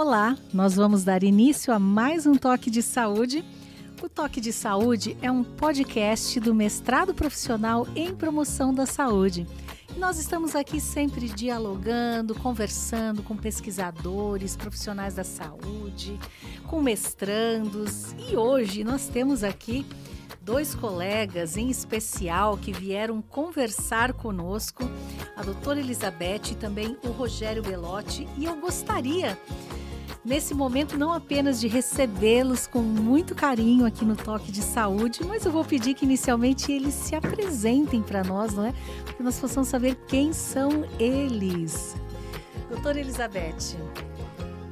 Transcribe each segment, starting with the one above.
Olá, nós vamos dar início a mais um Toque de Saúde. O Toque de Saúde é um podcast do Mestrado Profissional em Promoção da Saúde. Nós estamos aqui sempre dialogando, conversando com pesquisadores, profissionais da saúde, com mestrandos. E hoje nós temos aqui dois colegas em especial que vieram conversar conosco, a doutora Elizabeth e também o Rogério Belotti. E eu gostaria nesse momento não apenas de recebê-los com muito carinho aqui no Toque de Saúde, mas eu vou pedir que inicialmente eles se apresentem para nós, não é? Para que nós possamos saber quem são eles. Doutora Elizabeth.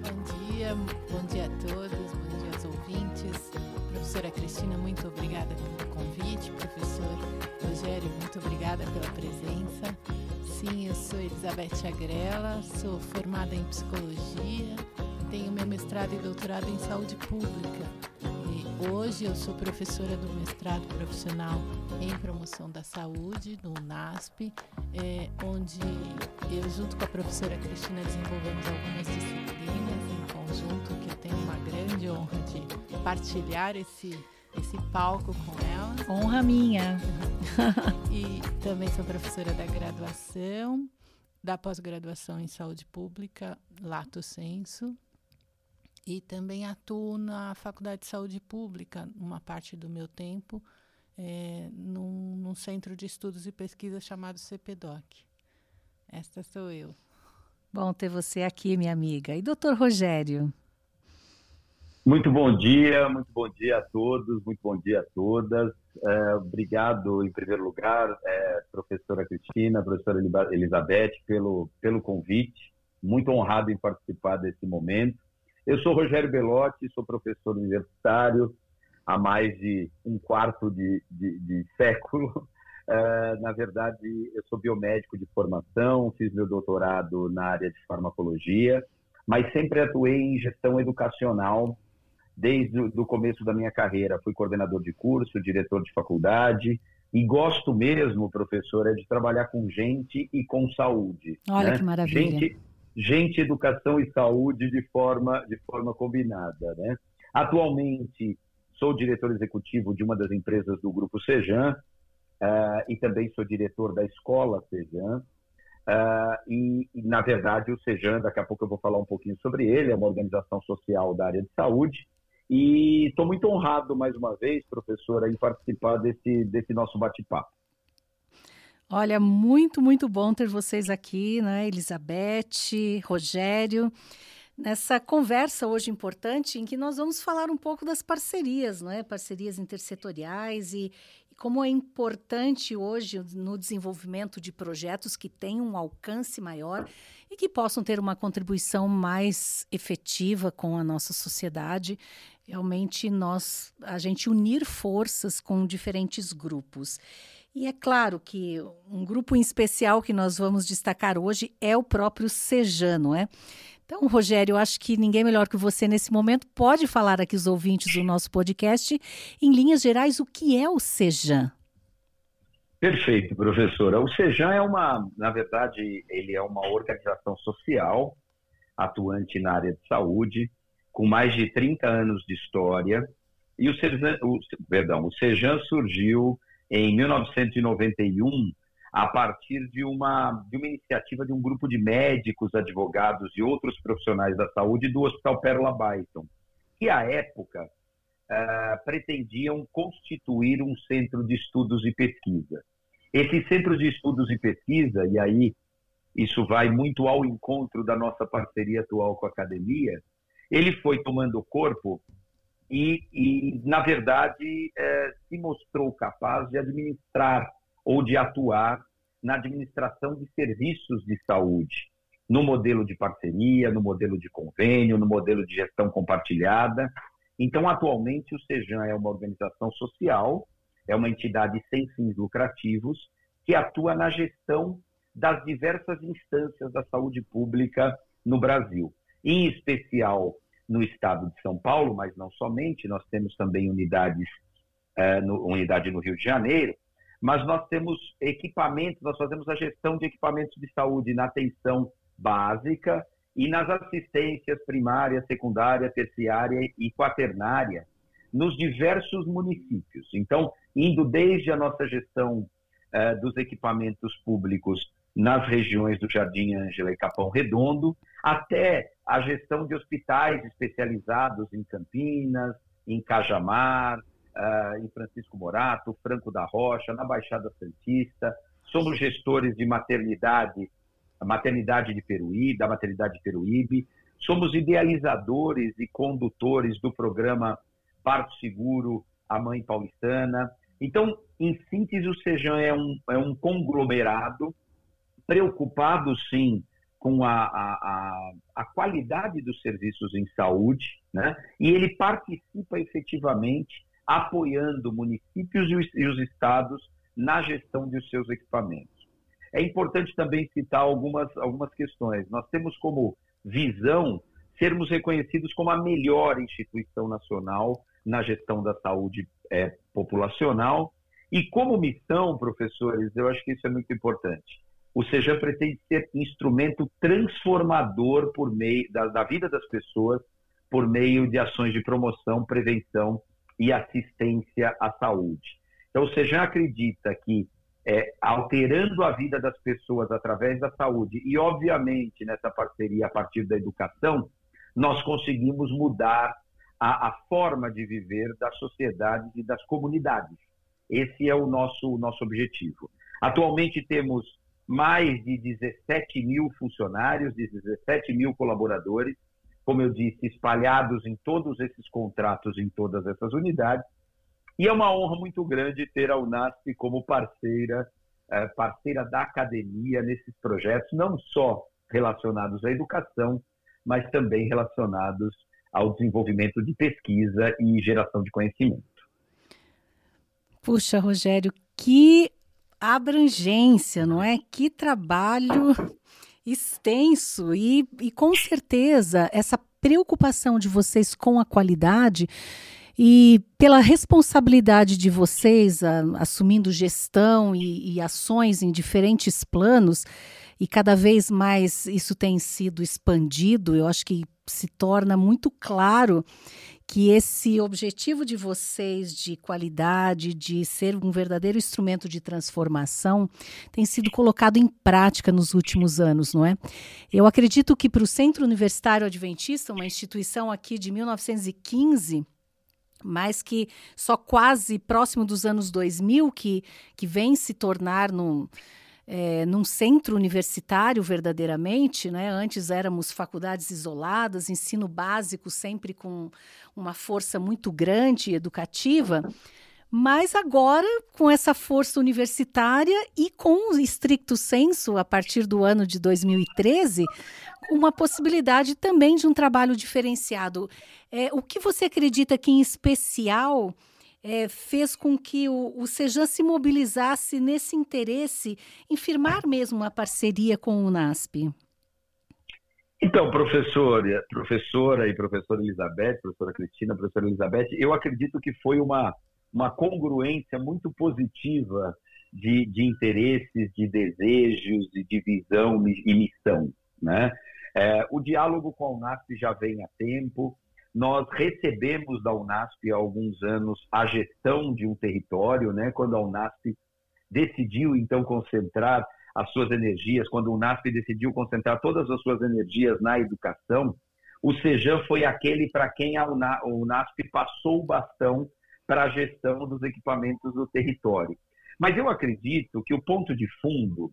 Bom dia, bom dia a todos, bom dia aos ouvintes. Professora Cristina, muito obrigada pelo convite. Professor Rogério, muito obrigada pela presença. Sim, eu sou Elizabeth Agrela, sou formada em psicologia, tenho meu mestrado e doutorado em saúde pública. E hoje eu sou professora do mestrado profissional em promoção da saúde, no NASP, é, onde eu, junto com a professora Cristina, desenvolvemos algumas disciplinas em conjunto, que eu tenho uma grande honra de partilhar esse esse palco com ela. Honra minha. e também sou professora da graduação, da pós-graduação em saúde pública, Lato Senso, e também atuo na Faculdade de Saúde Pública, uma parte do meu tempo, é, num, num, centro de estudos e pesquisa chamado CPDOC. Esta sou eu. Bom ter você aqui, minha amiga. E doutor Rogério? Muito bom dia, muito bom dia a todos, muito bom dia a todas. É, obrigado, em primeiro lugar, é, professora Cristina, professora Elizabeth, pelo, pelo convite. Muito honrado em participar desse momento. Eu sou Rogério Belotti, sou professor universitário há mais de um quarto de, de, de século. Uh, na verdade, eu sou biomédico de formação, fiz meu doutorado na área de farmacologia, mas sempre atuei em gestão educacional desde o começo da minha carreira. Fui coordenador de curso, diretor de faculdade, e gosto mesmo, professor, é de trabalhar com gente e com saúde. Olha né? que maravilha. Gente, gente, educação e saúde de forma, de forma combinada. Né? Atualmente, sou diretor executivo de uma das empresas do Grupo Sejan uh, e também sou diretor da Escola Sejan. Uh, e, e, na verdade, o Sejan, daqui a pouco eu vou falar um pouquinho sobre ele, é uma organização social da área de saúde. E estou muito honrado, mais uma vez, professora, em participar desse, desse nosso bate-papo. Olha, muito, muito bom ter vocês aqui, né? Elizabeth, Rogério, nessa conversa hoje importante em que nós vamos falar um pouco das parcerias, né? Parcerias intersetoriais e, e como é importante hoje no desenvolvimento de projetos que tenham um alcance maior e que possam ter uma contribuição mais efetiva com a nossa sociedade. Realmente nós a gente unir forças com diferentes grupos. E é claro que um grupo em especial que nós vamos destacar hoje é o próprio Sejan, não é? Então, Rogério, eu acho que ninguém melhor que você nesse momento pode falar aqui os ouvintes do nosso podcast, em linhas gerais, o que é o Sejan? Perfeito, professora. O Sejan é uma, na verdade, ele é uma organização social atuante na área de saúde, com mais de 30 anos de história. E o Sejan, o, perdão, o Sejan surgiu em 1991 a partir de uma, de uma iniciativa de um grupo de médicos, advogados e outros profissionais da saúde do Hospital Pérola Baiton, que à época uh, pretendiam constituir um centro de estudos e pesquisa. Esse centro de estudos e pesquisa, e aí isso vai muito ao encontro da nossa parceria atual com a academia, ele foi tomando corpo e, e na verdade, é, se mostrou capaz de administrar ou de atuar na administração de serviços de saúde, no modelo de parceria, no modelo de convênio, no modelo de gestão compartilhada. Então, atualmente, o Sejan é uma organização social, é uma entidade sem fins lucrativos, que atua na gestão das diversas instâncias da saúde pública no Brasil, em especial no estado de São Paulo, mas não somente, nós temos também unidades, é, no, unidade no Rio de Janeiro, mas nós temos equipamentos, nós fazemos a gestão de equipamentos de saúde na atenção básica e nas assistências primária, secundária, terciária e quaternária nos diversos municípios. Então, indo desde a nossa gestão eh, dos equipamentos públicos nas regiões do Jardim Ângela e Capão Redondo, até a gestão de hospitais especializados em Campinas, em Cajamar, uh, em Francisco Morato, Franco da Rocha, na Baixada Santista. Somos gestores de maternidade, maternidade de Peruíbe, da maternidade de Peruíbe. Somos idealizadores e condutores do programa Parto Seguro, a Mãe Paulistana. Então, em síntese, o Sejam é um, é um conglomerado preocupado, sim, com a, a, a, qualidade dos serviços em saúde, né? e ele participa efetivamente apoiando municípios e os, e os estados na gestão de seus equipamentos. É importante também citar algumas, algumas questões. Nós temos como visão sermos reconhecidos como a melhor instituição nacional na gestão da saúde é, populacional. E como missão, professores, eu acho que isso é muito importante. O SEJAM pretende ser instrumento transformador por meio da, da vida das pessoas por meio de ações de promoção, prevenção e assistência à saúde. Então, o SEJAM acredita que é, alterando a vida das pessoas através da saúde e, obviamente, nessa parceria a partir da educação, nós conseguimos mudar a, a forma de viver das sociedades e das comunidades. Esse é o nosso, o nosso objetivo. Atualmente temos mais de 17 mil funcionários, de 17 mil colaboradores, como eu disse, espalhados em todos esses contratos, em todas essas unidades. E é uma honra muito grande ter a Unasp como parceira, eh, parceira da academia nesses projetos, não só relacionados à educação, mas também relacionados ao desenvolvimento de pesquisa e geração de conhecimento. Puxa, Rogério, que abrangência, não é? Que trabalho extenso e, e com certeza essa preocupação de vocês com a qualidade e pela responsabilidade de vocês a, assumindo gestão e, e ações em diferentes planos, e cada vez mais isso tem sido expandido, eu acho que se torna muito claro que esse objetivo de vocês de qualidade, de ser um verdadeiro instrumento de transformação, tem sido colocado em prática nos últimos anos, não é? Eu acredito que para o Centro Universitário Adventista, uma instituição aqui de 1915, mas que só quase próximo dos anos 2000, que, que vem se tornar num é, num centro universitário verdadeiramente, né? Antes éramos faculdades isoladas, ensino básico sempre com uma força muito grande educativa. Mas agora, com essa força universitária e com o estricto senso, a partir do ano de 2013, uma possibilidade também de um trabalho diferenciado. É, o que você acredita que, em especial, é, fez com que o, o Sejan se mobilizasse nesse interesse em firmar mesmo uma parceria com o NASP? Então, professora, professora e professora Elizabeth, professora Cristina, professora Elizabeth, eu acredito que foi uma, uma congruência muito positiva de, de interesses, de desejos e de visão e missão. Né? É, o diálogo com a UNASP já vem há tempo, nós recebemos da Unasp há alguns anos a gestão de um território, né? quando a Unasp decidiu então concentrar as suas energias, quando a Unasp decidiu concentrar todas as suas energias na educação, o Sejam foi aquele para quem a Unasp passou o bastão para a gestão dos equipamentos do território. Mas eu acredito que o ponto de fundo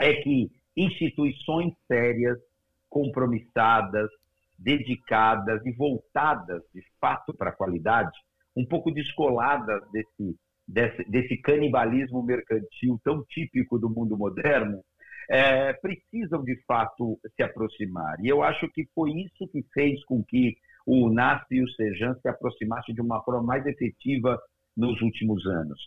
é que instituições sérias, compromissadas, dedicadas e voltadas de fato para a qualidade, um pouco descoladas desse, desse, desse canibalismo mercantil tão típico do mundo moderno, é, precisam de fato se aproximar. E eu acho que foi isso que fez com que o UNASP e o SEJAN se aproximassem de uma forma mais efetiva nos últimos anos.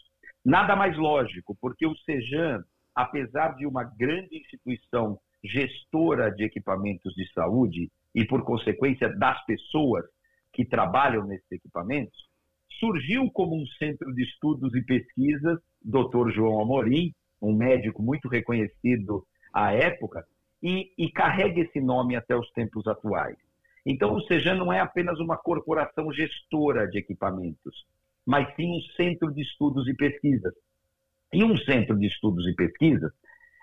Nada mais lógico, porque o SEJAN, apesar de uma grande instituição gestora de equipamentos de saúde, e, por consequência, das pessoas que trabalham nesses equipamentos, surgiu como um centro de estudos e pesquisas, Dr. João Amorim, um médico muito reconhecido à época, e, e carrega esse nome até os tempos atuais. Então, o Sejan não é apenas uma corporação gestora de equipamentos, mas sim um centro de estudos e pesquisas. E um centro de estudos e pesquisas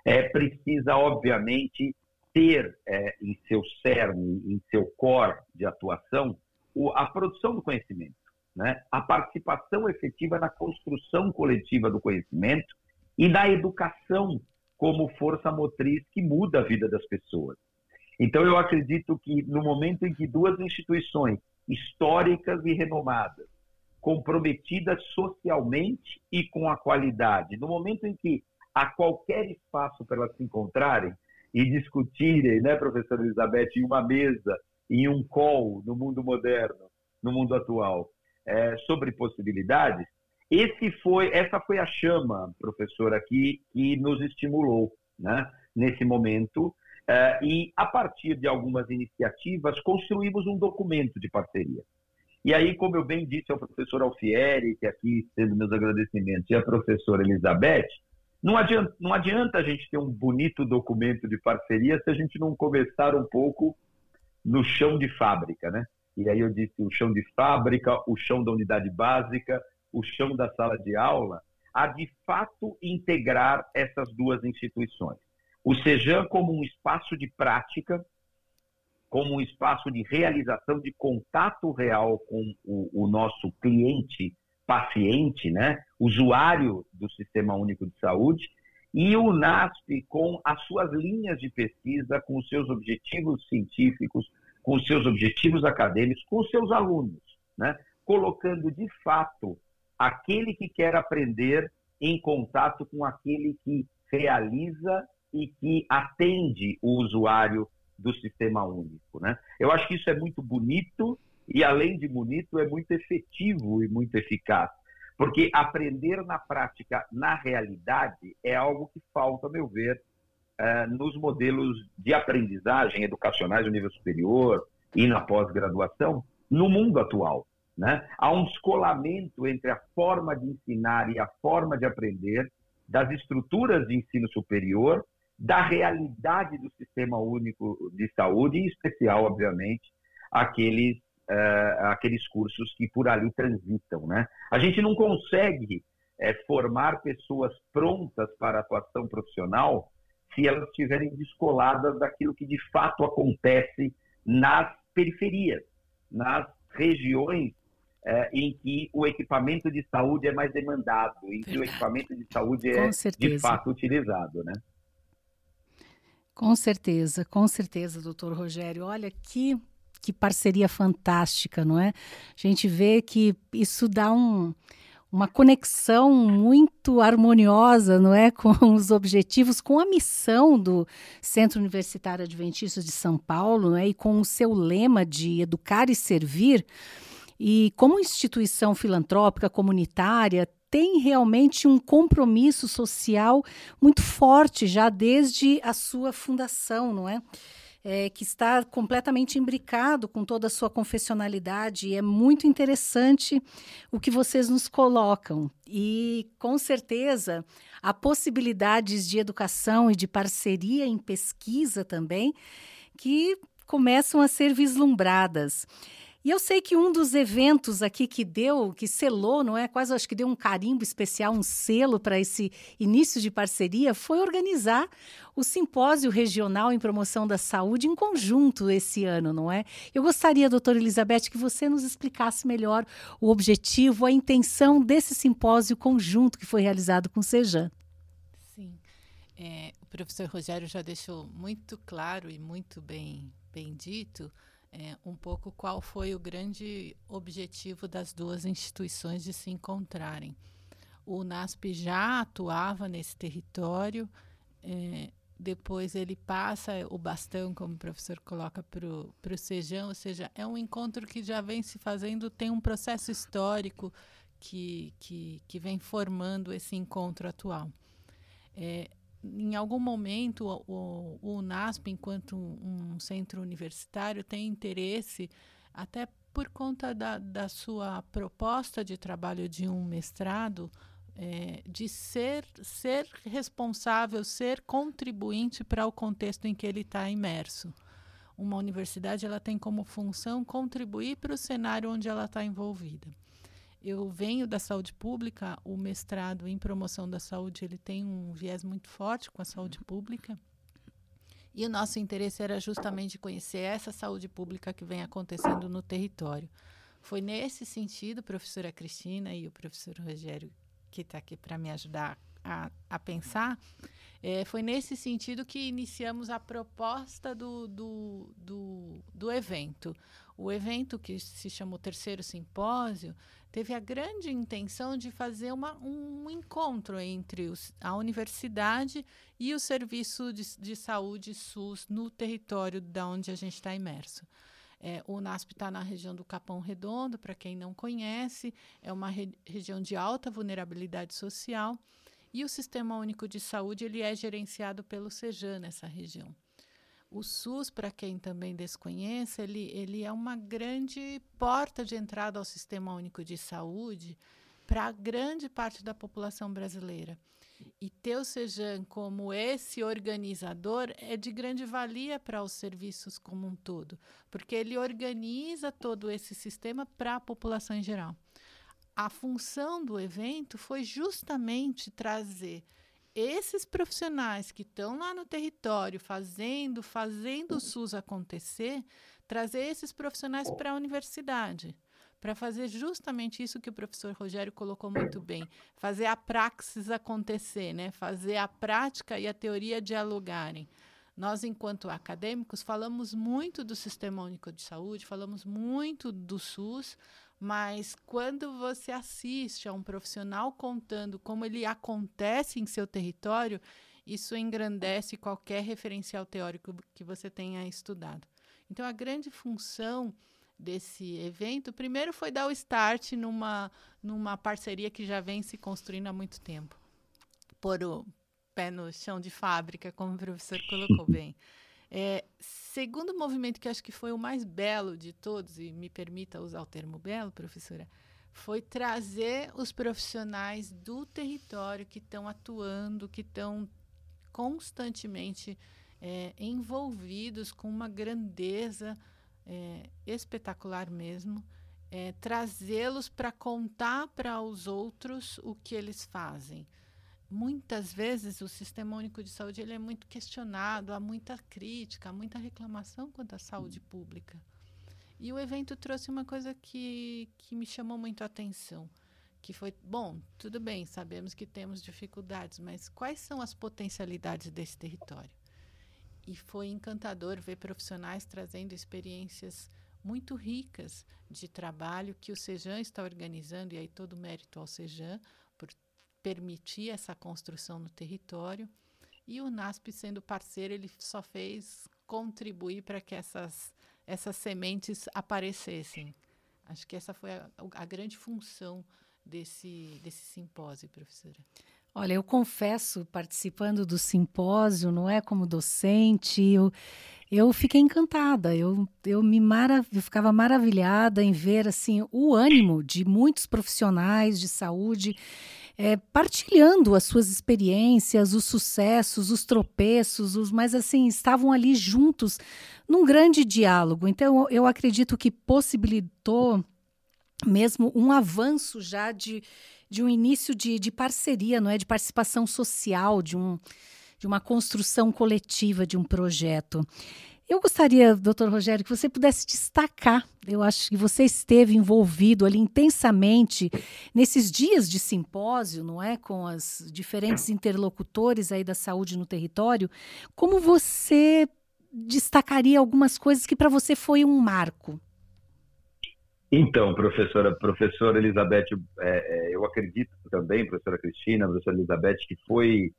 é, precisa, obviamente, ter é, em seu cerne, em seu core de atuação, o, a produção do conhecimento, né? a participação efetiva na construção coletiva do conhecimento e na educação como força motriz que muda a vida das pessoas. Então, eu acredito que no momento em que duas instituições históricas e renomadas, comprometidas socialmente e com a qualidade, no momento em que há qualquer espaço para elas se encontrarem e discutirem, né, professora Elizabeth, em uma mesa, em um call no mundo moderno, no mundo atual, é, sobre possibilidades, esse foi, essa foi a chama, professora, que, que nos estimulou né, nesse momento. Uh, e, a partir de algumas iniciativas, construímos um documento de parceria. E aí, como eu bem disse ao professor Alfieri, que aqui sendo meus agradecimentos, e a professora Elizabeth, não adianta, não adianta a gente ter um bonito documento de parceria se a gente não começar um pouco no chão de fábrica, né? E aí eu disse o chão de fábrica, o chão da unidade básica, o chão da sala de aula, a de fato integrar essas duas instituições. O SEJAN como um espaço de prática, como um espaço de realização de contato real com o, o nosso cliente, paciente, né? usuário do Sistema Único de Saúde, e o NASP com as suas linhas de pesquisa, com os seus objetivos científicos, com os seus objetivos acadêmicos, com os seus alunos, né? colocando de fato aquele que quer aprender em contato com aquele que realiza e que atende o usuário do sistema único. Né? Eu acho que isso é muito bonito e, além de bonito, é muito efetivo e muito eficaz. Porque aprender na prática, na realidade, é algo que falta, a meu ver, eh, nos modelos de aprendizagem educacionais no nível superior e na pós-graduação no mundo atual. Né? Há um descolamento entre a forma de ensinar e a forma de aprender das estruturas de ensino superior, da realidade do sistema único de saúde, em especial, obviamente, aqueles, uh, aqueles cursos que por ali transitam. Né? A gente não consegue é, formar pessoas prontas para a atuação profissional se elas estiverem descoladas daquilo que de fato acontece nas periferias, nas regiões é, em que o equipamento de saúde é mais demandado, em que o equipamento de saúde é de fato utilizado, né? Com certeza, com certeza, doutor Rogério. Olha que, que parceria fantástica, não é? A gente vê que isso dá um, uma conexão muito harmoniosa, não é, com os objetivos, com a missão do Centro Universitário Adventista de São Paulo, não é, e com o seu lema de educar e servir. E como instituição filantrópica comunitária, tem realmente um compromisso social muito forte já desde a sua fundação, não é? É, que está completamente imbricado com toda a sua confessionalidade. E é muito interessante o que vocês nos colocam. E, com certeza, há possibilidades de educação e de parceria em pesquisa também que começam a ser vislumbradas. E eu sei que um dos eventos aqui que deu, que selou, não é? Quase acho que deu um carimbo especial, um selo para esse início de parceria, foi organizar o Simpósio Regional em Promoção da Saúde em conjunto esse ano, não é? Eu gostaria, doutora Elizabeth, que você nos explicasse melhor o objetivo, a intenção desse simpósio conjunto que foi realizado com o Sejan. Sim. É, o professor Rogério já deixou muito claro e muito bem, bem dito é, um pouco qual foi o grande objetivo das duas instituições de se encontrarem. O NASP já atuava nesse território, é, depois ele passa o bastão, como o professor coloca, para o Sejão, ou seja, é um encontro que já vem se fazendo, tem um processo histórico que, que, que vem formando esse encontro atual. É, em algum momento o, o UNASP, enquanto um, um, centro universitário, tem interesse, até por conta da, da sua proposta de trabalho de um mestrado, é, de ser, ser responsável, ser contribuinte para o contexto em que ele está imerso. Uma universidade ela tem como função contribuir para o cenário onde ela está envolvida. Eu venho da saúde pública, o mestrado em promoção da saúde ele tem um viés muito forte com a saúde pública. E o nosso interesse era justamente conhecer essa saúde pública que vem acontecendo no território. Foi nesse sentido, professora Cristina e o professor Rogério, que está aqui para me ajudar a, a pensar, é, foi nesse sentido que iniciamos a proposta do, do, do, do, evento. O evento, que se chamou Terceiro Simpósio, teve a grande intenção de fazer uma, um encontro entre os, a universidade e o serviço de, de saúde SUS no território da onde a gente está imerso. É, o NASP está na região do Capão Redondo, para quem não conhece, é uma re região de alta vulnerabilidade social e o Sistema Único de Saúde ele é gerenciado pelo SEJAN nessa região. O SUS, para quem também desconhece, ele, ele é uma grande porta de entrada ao Sistema Único de Saúde para grande parte da população brasileira. E ter o SEJAN como esse organizador é de grande valia para os serviços como um todo, porque ele organiza todo esse sistema para a população em geral. A função do evento foi justamente trazer esses profissionais que estão lá no território fazendo, fazendo o SUS acontecer, trazer esses profissionais para a universidade para fazer justamente isso que o professor Rogério colocou muito bem, fazer a praxis acontecer, né? fazer a prática e a teoria dialogarem. Nós, enquanto acadêmicos, falamos muito do Sistema Único de Saúde, falamos muito do SUS, mas quando você assiste a um profissional contando como ele acontece em seu território, isso engrandece qualquer referencial teórico que você tenha estudado. Então, a grande função desse evento, primeiro foi dar o start numa, numa parceria que já vem se construindo há muito tempo. Pôr o pé no chão de fábrica, como o professor colocou bem. É, segundo movimento que acho que foi o mais belo de todos, e me permita usar o termo belo, professora, foi trazer os profissionais do território que estão atuando, que estão constantemente é, envolvidos com uma grandeza é, espetacular mesmo, é, trazê-los para contar para os outros o que eles fazem. Muitas vezes o Sistema Único de Saúde ele é muito questionado, há muita crítica, há muita reclamação quanto à saúde pública. E o evento trouxe uma coisa que, que me chamou muito a atenção, que foi, bom, tudo bem, sabemos que temos dificuldades, mas quais são as potencialidades desse território? e foi encantador ver profissionais trazendo experiências muito ricas de trabalho que o Sejan está organizando, e aí todo mérito ao Sejan permitir essa construção no território. E o NASP, sendo parceiro, ele só fez contribuir para que essas, essas sementes aparecessem. Acho que essa foi a, a grande função desse, desse simpósio, professora. Olha, eu confesso, participando do simpósio, não é como docente, eu, eu fiquei encantada. Eu, eu me marav eu ficava maravilhada em ver assim o ânimo de muitos profissionais de saúde é, partilhando as suas experiências, os sucessos, os tropeços, os mas assim estavam ali juntos num grande diálogo. Então eu, eu acredito que possibilitou mesmo um avanço já de de um início de, de parceria, não é? De participação social, de, um, de uma construção coletiva de um projeto. Eu gostaria, doutor Rogério, que você pudesse destacar. Eu acho que você esteve envolvido ali intensamente nesses dias de simpósio, não é? Com as diferentes interlocutores aí da saúde no território. Como você destacaria algumas coisas que para você foi um marco? Então, professora, professora Elizabeth, é, é, eu acredito também, professora Cristina, professora Elizabeth, que foi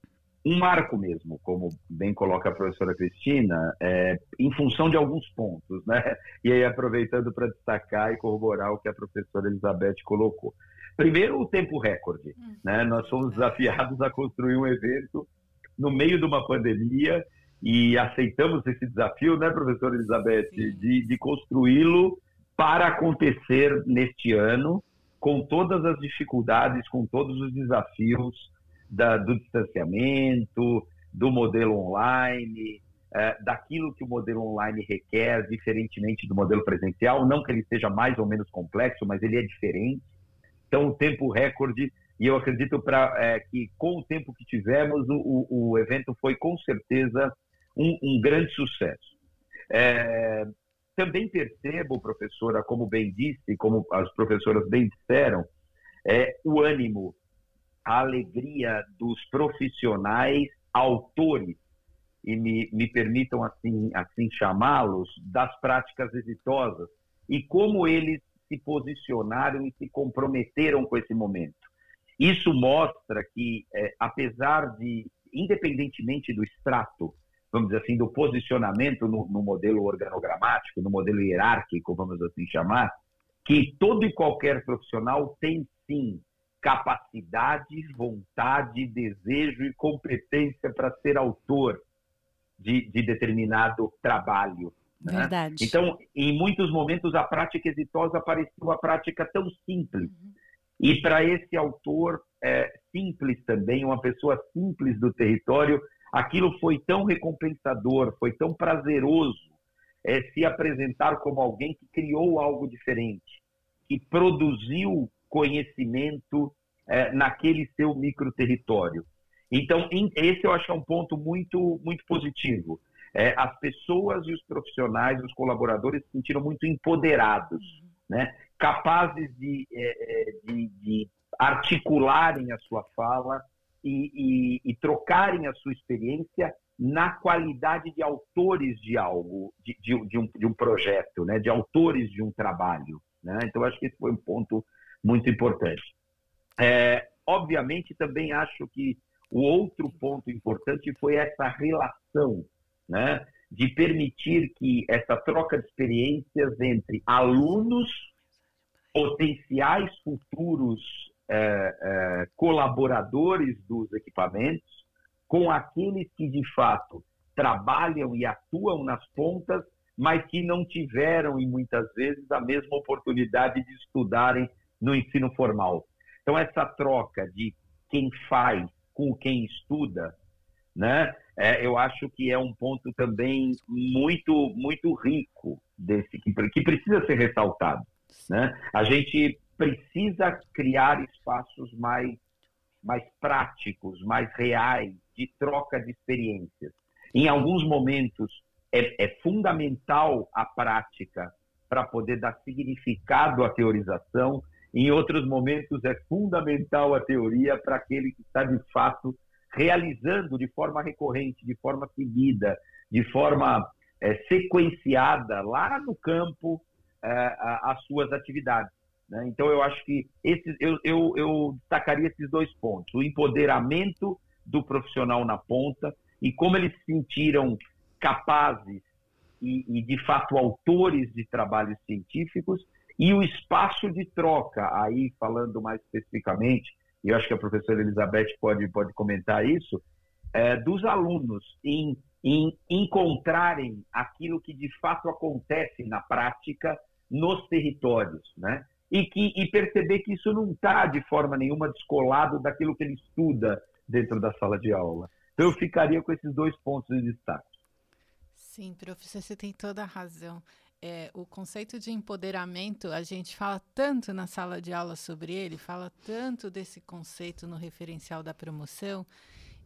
um marco mesmo, como bem coloca a professora Cristina, é, em função de alguns pontos, né? E aí aproveitando para destacar e corroborar o que a professora Elizabeth colocou. Primeiro, o tempo recorde, né? Nós fomos desafiados a construir um evento no meio de uma pandemia e aceitamos esse desafio, né, professora Elizabeth, de, de construí-lo para acontecer neste ano com todas as dificuldades, com todos os desafios da, do distanciamento, do modelo online, é, daquilo que o modelo online requer, diferentemente do modelo presencial. Não que ele seja mais ou menos complexo, mas ele é diferente. Então, o tempo recorde, e eu acredito pra, é, que com o tempo que tivemos, o, o evento foi com certeza um, um grande sucesso. É, também percebo, professora, como bem disse, como as professoras bem disseram, é, o ânimo, a alegria dos profissionais autores, e me, me permitam assim, assim chamá-los, das práticas exitosas, e como eles se posicionaram e se comprometeram com esse momento. Isso mostra que, é, apesar de, independentemente do extrato, vamos dizer assim, do posicionamento no, no, modelo organogramático, no modelo hierárquico, vamos assim chamar, que todo e qualquer profissional tem sim capacidade, vontade, desejo e competência para ser autor de, de determinado trabalho. Né? Verdade. Então, em muitos momentos, a prática exitosa parecia uma prática tão simples. Uhum. E para esse autor é, simples também, uma pessoa simples do território, aquilo foi tão recompensador, foi tão prazeroso é, se apresentar como alguém que criou algo diferente, que produziu conhecimento é, naquele seu micro território. Então, esse eu acho que é um ponto muito, muito positivo. É, as pessoas e os profissionais, os colaboradores se sentiram muito empoderados, né? capazes de, é, é de, de articularem a sua fala e, e, e, trocarem a sua experiência na qualidade de autores de algo, de, de, de, um, de um projeto, né? de autores de um trabalho. Né? Então, acho que esse foi um ponto muito importante. É, obviamente, também acho que o outro ponto importante foi essa relação, né? de permitir que essa troca de experiências entre alunos, potenciais futuros é, é, colaboradores dos equipamentos, com aqueles que de fato trabalham e atuam nas pontas, mas que não tiveram, e muitas vezes, a mesma oportunidade de estudarem no ensino formal. Então, essa troca de quem faz com quem estuda, né? É, eu acho que é um ponto também muito muito rico desse que, que precisa ser ressaltado, né? A gente precisa criar espaços mais mais práticos, mais reais de troca de experiências. Em alguns momentos é, é fundamental a prática para poder dar significado à teorização em outros momentos, é fundamental a teoria para aquele que está, de fato, realizando de forma recorrente, de forma seguida, de forma é, sequenciada lá no campo é, as suas atividades. Né? Então, eu acho que esses, eu, eu, eu destacaria esses dois pontos: o empoderamento do profissional na ponta e como eles se sentiram capazes e, e, de fato, autores de trabalhos científicos e o espaço de troca, aí falando mais especificamente, eu acho que a professora Elizabeth pode, pode comentar isso, é, dos alunos em, em encontrarem aquilo que de fato acontece na prática nos territórios, né? E, que, e perceber que isso não está de forma nenhuma descolado daquilo que ele estuda dentro da sala de aula. Então eu ficaria com esses dois pontos de destaque. Sim, professor, você tem toda a razão é, o conceito de empoderamento, a gente fala tanto na sala de aula sobre ele, fala tanto desse conceito no referencial da promoção,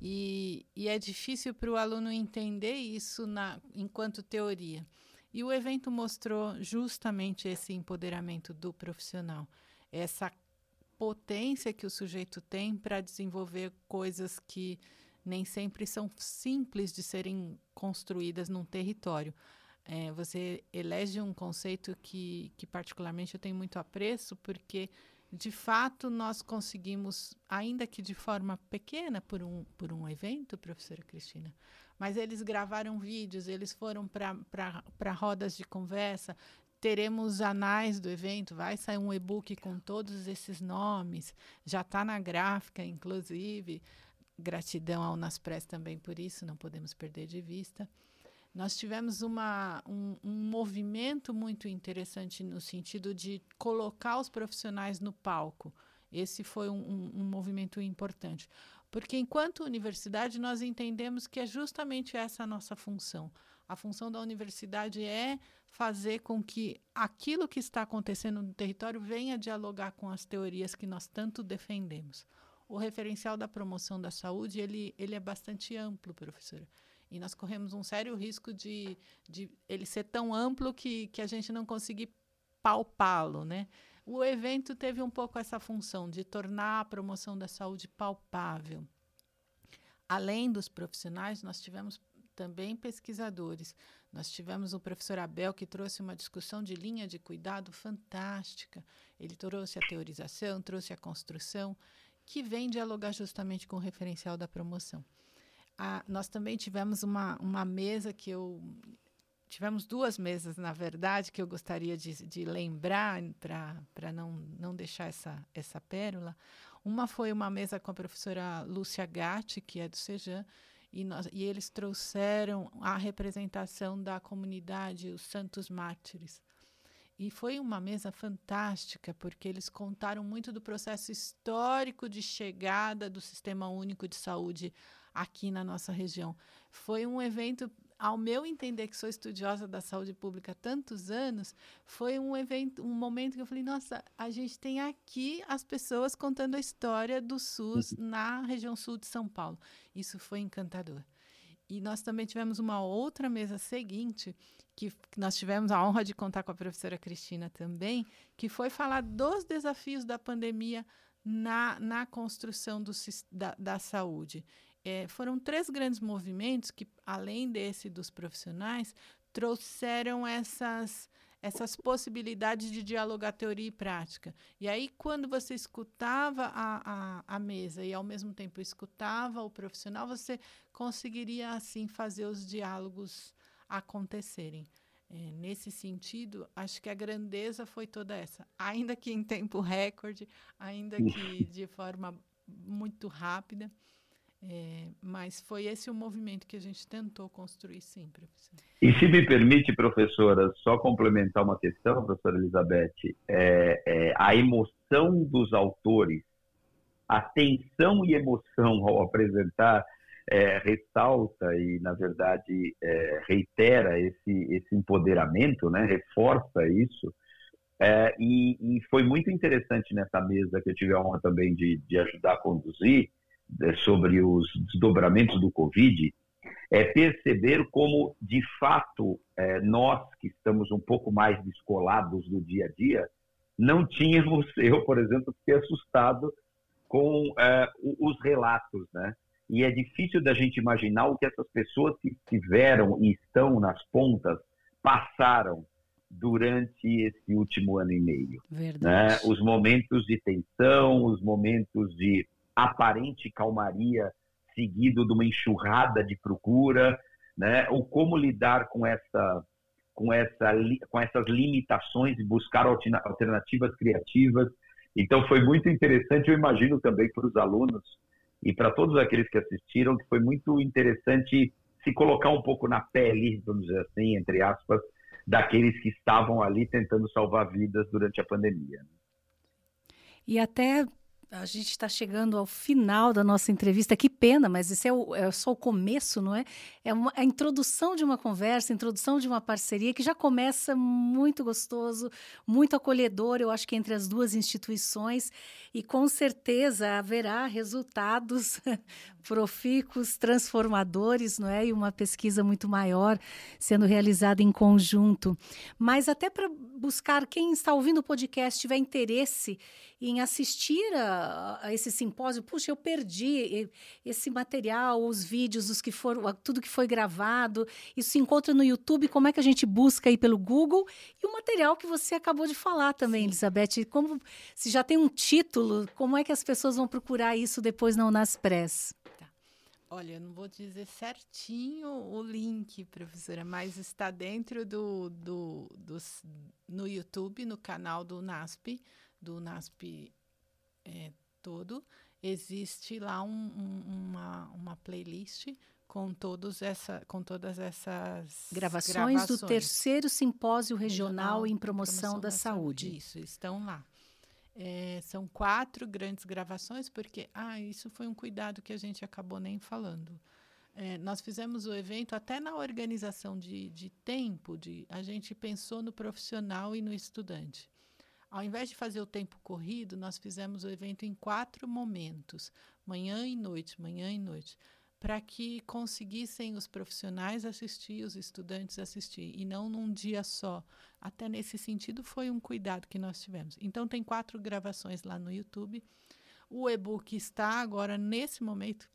e, e é difícil para o aluno entender isso na, enquanto teoria. E o evento mostrou justamente esse empoderamento do profissional, essa potência que o sujeito tem para desenvolver coisas que nem sempre são simples de serem construídas num território. É, você elege um conceito que, que, particularmente, eu tenho muito apreço, porque, de fato, nós conseguimos, ainda que de forma pequena, por um, por um evento, professora Cristina, mas eles gravaram vídeos, eles foram para rodas de conversa, teremos anais do evento, vai sair um e-book com todos esses nomes, já está na gráfica, inclusive. Gratidão ao Naspress também por isso, não podemos perder de vista. Nós tivemos uma, um, um, movimento muito interessante no sentido de colocar os profissionais no palco. Esse foi um, um, um movimento importante. Porque, enquanto universidade, nós entendemos que é justamente essa a nossa função. A função da universidade é fazer com que aquilo que está acontecendo no território venha dialogar com as teorias que nós tanto defendemos. O referencial da promoção da saúde ele, ele é bastante amplo, professora. E nós corremos um sério risco de, de ele ser tão amplo que, que a gente não conseguir palpá-lo, né? O evento teve um pouco essa função de tornar a promoção da saúde palpável. Além dos profissionais, nós tivemos também pesquisadores. Nós tivemos o professor Abel, que trouxe uma discussão de linha de cuidado fantástica. Ele trouxe a teorização, trouxe a construção, que vem dialogar justamente com o referencial da promoção nós também tivemos uma, uma mesa que eu. Tivemos duas mesas, na verdade, que eu gostaria de, de lembrar para não, não deixar essa, essa pérola. Uma foi uma mesa com a professora Lúcia Gatti, que é do Sejan, e, nós, e eles trouxeram a representação da comunidade, os Santos Mártires. E foi uma mesa fantástica, porque eles contaram muito do processo histórico de chegada do Sistema Único de Saúde aqui na nossa região. Foi um evento, ao meu entender, que sou estudiosa da saúde pública há tantos anos, foi um evento, um momento que eu falei, nossa, a gente tem aqui as pessoas contando a história do SUS uhum. na região sul de São Paulo. Isso foi encantador. E nós também tivemos uma outra mesa seguinte, que nós tivemos a honra de contar com a professora Cristina também, que foi falar dos desafios da pandemia na, na construção do, da, da saúde é, foram três grandes movimentos que, além desse dos profissionais, trouxeram essas, essas possibilidades de dialogar teoria e prática. E aí, quando você escutava a, a, a mesa e, ao mesmo tempo, escutava o profissional, você conseguiria, assim, fazer os diálogos acontecerem. É, nesse sentido, acho que a grandeza foi toda essa. Ainda que em tempo recorde, ainda que de forma muito rápida. É, mas foi esse o movimento que a gente tentou construir, sim, professor. E se me permite, professora, só complementar uma questão, professora Elizabeth, é, é, a emoção dos autores, a tensão e emoção ao apresentar é, ressalta e, na verdade, é, reitera esse, esse empoderamento, né, reforça isso. É, e, e, foi muito interessante nessa mesa que eu tive a honra também de, de ajudar a conduzir, sobre os desdobramentos do Covid, é perceber como, de fato, é, nós que estamos um pouco mais descolados do dia a dia, não tínhamos, eu, por exemplo, fiquei assustado com é, os relatos, né? E é difícil da gente imaginar o que essas pessoas que estiveram e estão nas pontas passaram durante esse último ano e meio. Né? Os momentos de tensão, os momentos de aparente calmaria seguido de uma enxurrada de procura, né? Ou como lidar com essa com essa com essas limitações e buscar alternativas criativas. Então foi muito interessante, eu imagino também para os alunos e para todos aqueles que assistiram que foi muito interessante se colocar um pouco na pele, vamos dizer assim, entre aspas, daqueles que estavam ali tentando salvar vidas durante a pandemia. E até a gente está chegando ao final da nossa entrevista. Que pena, mas isso é, o, é só o começo, não é? É uma, a introdução de uma conversa, a introdução de uma parceria que já começa muito gostoso, muito acolhedor, eu acho que entre as duas instituições. E com certeza haverá resultados profícuos, transformadores, não é? E uma pesquisa muito maior sendo realizada em conjunto. Mas até para buscar quem está ouvindo o podcast tiver interesse em assistir a, a, esse simpósio, puxa, eu perdi esse material, os vídeos, os que foram, tudo que foi gravado, isso se encontra no YouTube, como é que a gente busca aí pelo Google? E o material que você acabou de falar também, Sim. Elizabeth, como se já tem um título, como é que as pessoas vão procurar isso depois na Unaspress? Olha, eu não vou dizer certinho o link, professora, mas está dentro do, do, do no YouTube, no canal do NASP, do NASP é, todo. Existe lá um, um, uma, uma playlist com, todos essa, com todas essas gravações, gravações. do terceiro simpósio regional, regional em promoção, promoção da, da saúde. saúde. Isso, estão lá. É, são quatro grandes gravações, porque ah, isso foi um cuidado que a gente acabou nem falando. É, nós fizemos o evento até na organização de, de tempo, de, a gente pensou no profissional e no estudante. Ao invés de fazer o tempo corrido, nós fizemos o evento em quatro momentos, manhã e noite, manhã e noite para que conseguissem os profissionais assistir, os estudantes assistir, e não num dia só. Até nesse sentido, foi um cuidado que nós tivemos. Então, tem quatro gravações lá no YouTube. O e-book está agora, nesse momento,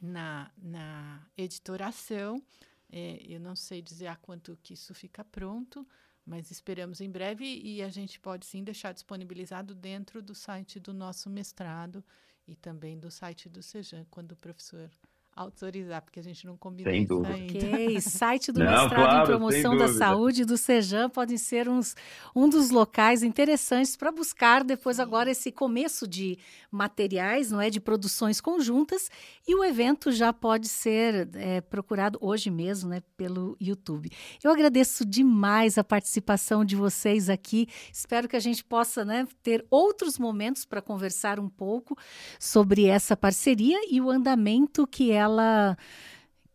na, na editoração. É, eu não sei dizer a quanto que isso fica pronto, mas esperamos em breve e a gente pode sim deixar disponibilizado dentro do site do nosso mestrado e também do site do Sejan, quando o professor autorizar, porque a gente não combinou sem dúvida. ainda. Ok, site do não, mestrado claro, em promoção da saúde do Sejam podem ser uns, um dos locais interessantes para buscar depois agora esse começo de materiais, não é, de produções conjuntas e o evento já pode ser é, procurado hoje mesmo, né, pelo YouTube. Eu agradeço demais a participação de vocês aqui. Espero que a gente possa, né, ter outros momentos para conversar um pouco sobre essa parceria e o andamento que ela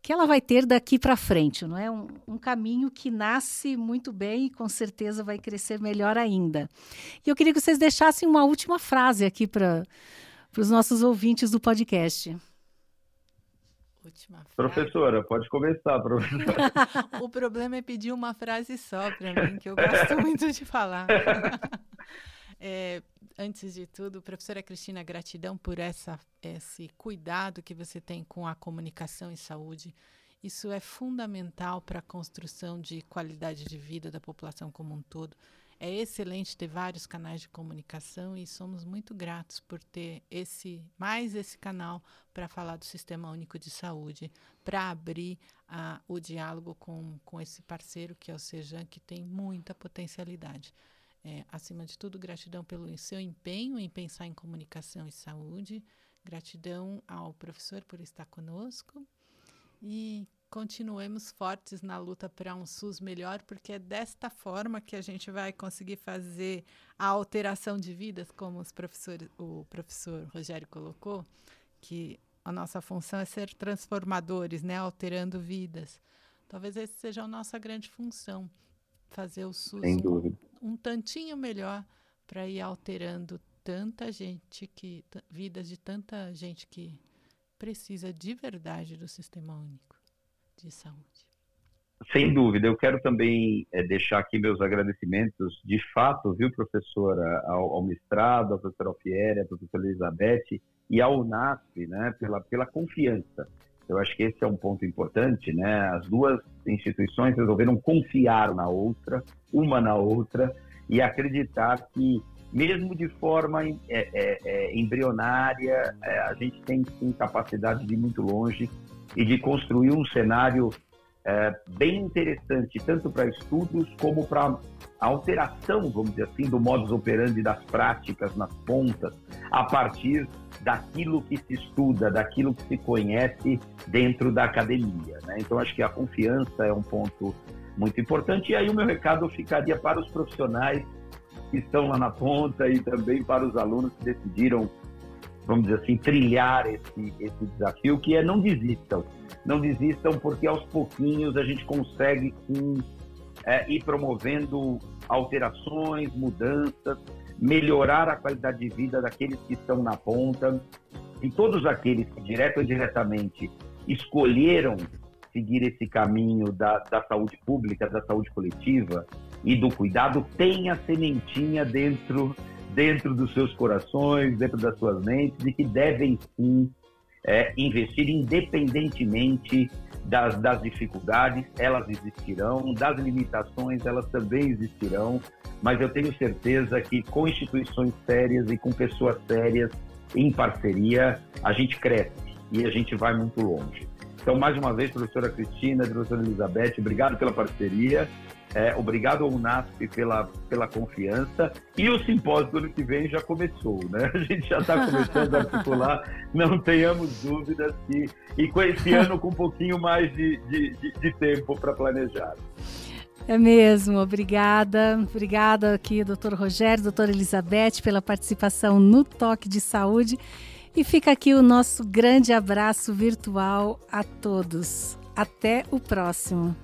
que ela vai ter daqui para frente, não é? Um, um, caminho que nasce muito bem e com certeza vai crescer melhor ainda. E eu queria que vocês deixassem uma última frase aqui para os nossos ouvintes do podcast. Última frase. Professora, pode começar, professora. o problema é pedir uma frase só para mim, que eu gosto muito de falar. É, antes de tudo, professora Cristina, gratidão por essa, esse cuidado que você tem com a comunicação e saúde. Isso é fundamental para a construção de qualidade de vida da população como um todo. É excelente ter vários canais de comunicação e somos muito gratos por ter esse mais esse canal para falar do Sistema Único de Saúde, para abrir uh, o diálogo com, com esse parceiro que é o Sejan, que tem muita potencialidade. É, acima de tudo, gratidão pelo seu empenho em pensar em comunicação e saúde. Gratidão ao professor por estar conosco. E continuemos fortes na luta para um SUS melhor, porque é desta forma que a gente vai conseguir fazer a alteração de vidas, como os professores, o professor Rogério colocou, que a nossa função é ser transformadores, né, alterando vidas. Talvez essa seja a nossa grande função, fazer o SUS um, um tantinho melhor para ir alterando tanta gente que vidas de tanta gente que precisa de verdade do sistema único de saúde. Sem dúvida, eu quero também é, deixar aqui meus agradecimentos, de fato, viu, professora, ao, ao mestrado, à professora Alfieri, à professora Elizabeth e ao UNASP, né, pela, pela confiança. Eu acho que esse é um ponto importante, né? As duas instituições resolveram confiar na outra, uma na outra, e acreditar que, mesmo de forma é, é, embrionária, a gente tem capacidade de ir muito longe e de construir um cenário é, bem interessante, tanto para estudos como para alteração, vamos dizer assim, do modus operandi das práticas nas pontas, a partir daquilo que se estuda, daquilo que se conhece dentro da academia. Né? Então, acho que a confiança é um ponto muito importante. E aí, o meu recado ficaria para os profissionais que estão lá na ponta e também para os alunos que decidiram, vamos dizer assim, trilhar esse, esse desafio, que é não desistam. Não desistam, porque aos pouquinhos a gente consegue sim é, ir promovendo alterações, mudanças, melhorar a qualidade de vida daqueles que estão na ponta e todos aqueles que, direto ou indiretamente, escolheram seguir esse caminho da, da saúde pública, da saúde coletiva e do cuidado, tem a sementinha dentro, dentro dos seus corações, dentro das suas mentes, e que devem sim é, investir independentemente das, das dificuldades, elas existirão, das limitações, elas também existirão, mas eu tenho certeza que com instituições sérias e com pessoas sérias, em parceria, a gente cresce e a gente vai muito longe. Então, mais uma vez, professora Cristina, professora Elizabeth, obrigado pela parceria É, obrigado ao UNASP pela, pela confiança. E o simpósio do ano que vem já começou, né? A gente já está começando a articular, não tenhamos dúvidas. que e com esse ano com um pouquinho mais de, de, de, de tempo para planejar. É mesmo, obrigada. Obrigada aqui, doutor Rogério, doutora Elizabeth, pela participação no Toque de Saúde. E fica aqui o nosso grande abraço virtual a todos. Até o próximo.